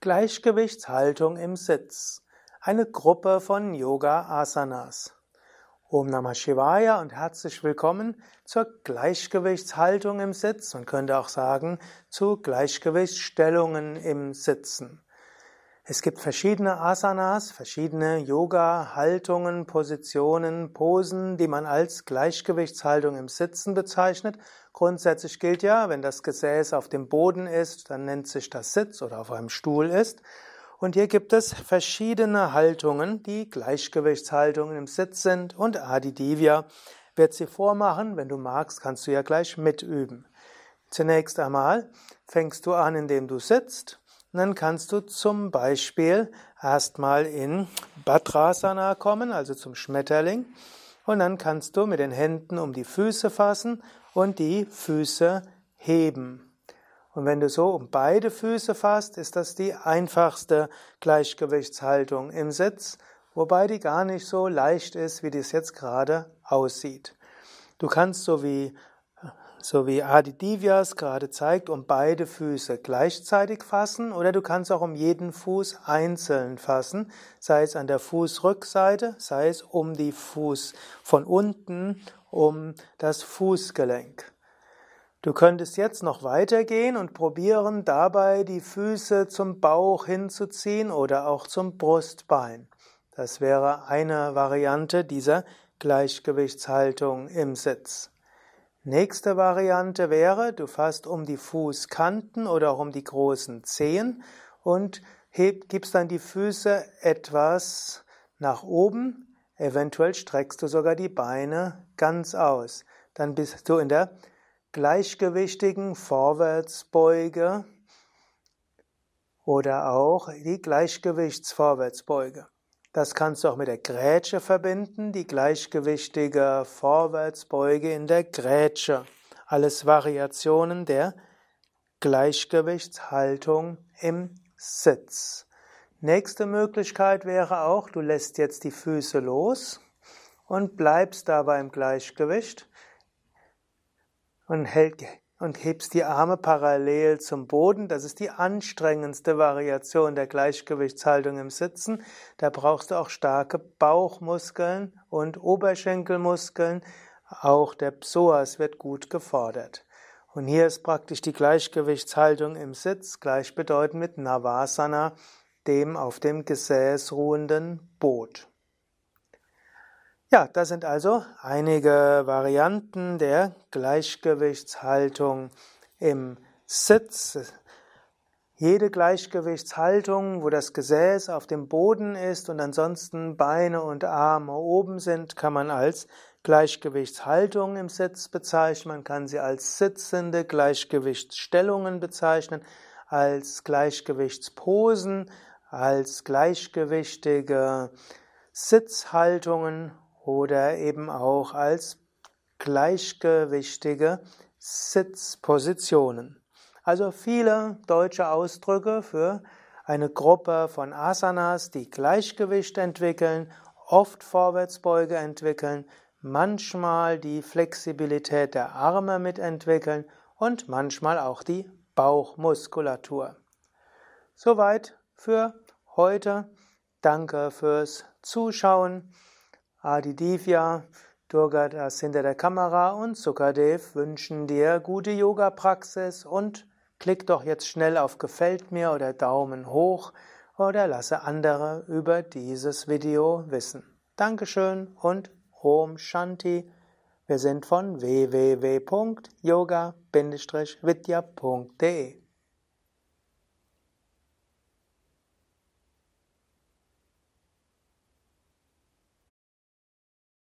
Gleichgewichtshaltung im Sitz. Eine Gruppe von Yoga Asanas. Om Namah Shivaya und herzlich willkommen zur Gleichgewichtshaltung im Sitz und könnte auch sagen zu Gleichgewichtsstellungen im Sitzen. Es gibt verschiedene Asanas, verschiedene Yoga-Haltungen, Positionen, Posen, die man als Gleichgewichtshaltung im Sitzen bezeichnet. Grundsätzlich gilt ja, wenn das Gesäß auf dem Boden ist, dann nennt sich das Sitz oder auf einem Stuhl ist. Und hier gibt es verschiedene Haltungen, die Gleichgewichtshaltungen im Sitz sind und Adi Divya wird sie vormachen. Wenn du magst, kannst du ja gleich mitüben. Zunächst einmal fängst du an, indem du sitzt und dann kannst du zum Beispiel erstmal in Badrasana kommen, also zum Schmetterling. Und dann kannst du mit den Händen um die Füße fassen und die Füße heben. Und wenn du so um beide Füße fasst, ist das die einfachste Gleichgewichtshaltung im Sitz, wobei die gar nicht so leicht ist, wie dies jetzt gerade aussieht. Du kannst so wie so wie Adi Divyas gerade zeigt, um beide Füße gleichzeitig fassen oder du kannst auch um jeden Fuß einzeln fassen, sei es an der Fußrückseite, sei es um die Fuß von unten, um das Fußgelenk. Du könntest jetzt noch weitergehen und probieren, dabei die Füße zum Bauch hinzuziehen oder auch zum Brustbein. Das wäre eine Variante dieser Gleichgewichtshaltung im Sitz. Nächste Variante wäre, du fasst um die Fußkanten oder auch um die großen Zehen und heb, gibst dann die Füße etwas nach oben. Eventuell streckst du sogar die Beine ganz aus. Dann bist du in der gleichgewichtigen Vorwärtsbeuge oder auch die Gleichgewichtsvorwärtsbeuge. Das kannst du auch mit der Grätsche verbinden, die gleichgewichtige Vorwärtsbeuge in der Grätsche. Alles Variationen der Gleichgewichtshaltung im Sitz. Nächste Möglichkeit wäre auch, du lässt jetzt die Füße los und bleibst dabei im Gleichgewicht und hält, und hebst die Arme parallel zum Boden. Das ist die anstrengendste Variation der Gleichgewichtshaltung im Sitzen. Da brauchst du auch starke Bauchmuskeln und Oberschenkelmuskeln. Auch der Psoas wird gut gefordert. Und hier ist praktisch die Gleichgewichtshaltung im Sitz gleichbedeutend mit Navasana, dem auf dem Gesäß ruhenden Boot. Ja, das sind also einige Varianten der Gleichgewichtshaltung im Sitz. Jede Gleichgewichtshaltung, wo das Gesäß auf dem Boden ist und ansonsten Beine und Arme oben sind, kann man als Gleichgewichtshaltung im Sitz bezeichnen. Man kann sie als sitzende Gleichgewichtsstellungen bezeichnen, als Gleichgewichtsposen, als gleichgewichtige Sitzhaltungen oder eben auch als gleichgewichtige Sitzpositionen. Also viele deutsche Ausdrücke für eine Gruppe von Asanas, die Gleichgewicht entwickeln, oft Vorwärtsbeuge entwickeln, manchmal die Flexibilität der Arme mitentwickeln und manchmal auch die Bauchmuskulatur. Soweit für heute. Danke fürs Zuschauen. Adi Divya, Durga das hinter der Kamera und Sukadev wünschen dir gute Yoga-Praxis und klick doch jetzt schnell auf Gefällt mir oder Daumen hoch oder lasse andere über dieses Video wissen. Dankeschön und Om Shanti. Wir sind von www.yoga-vidya.de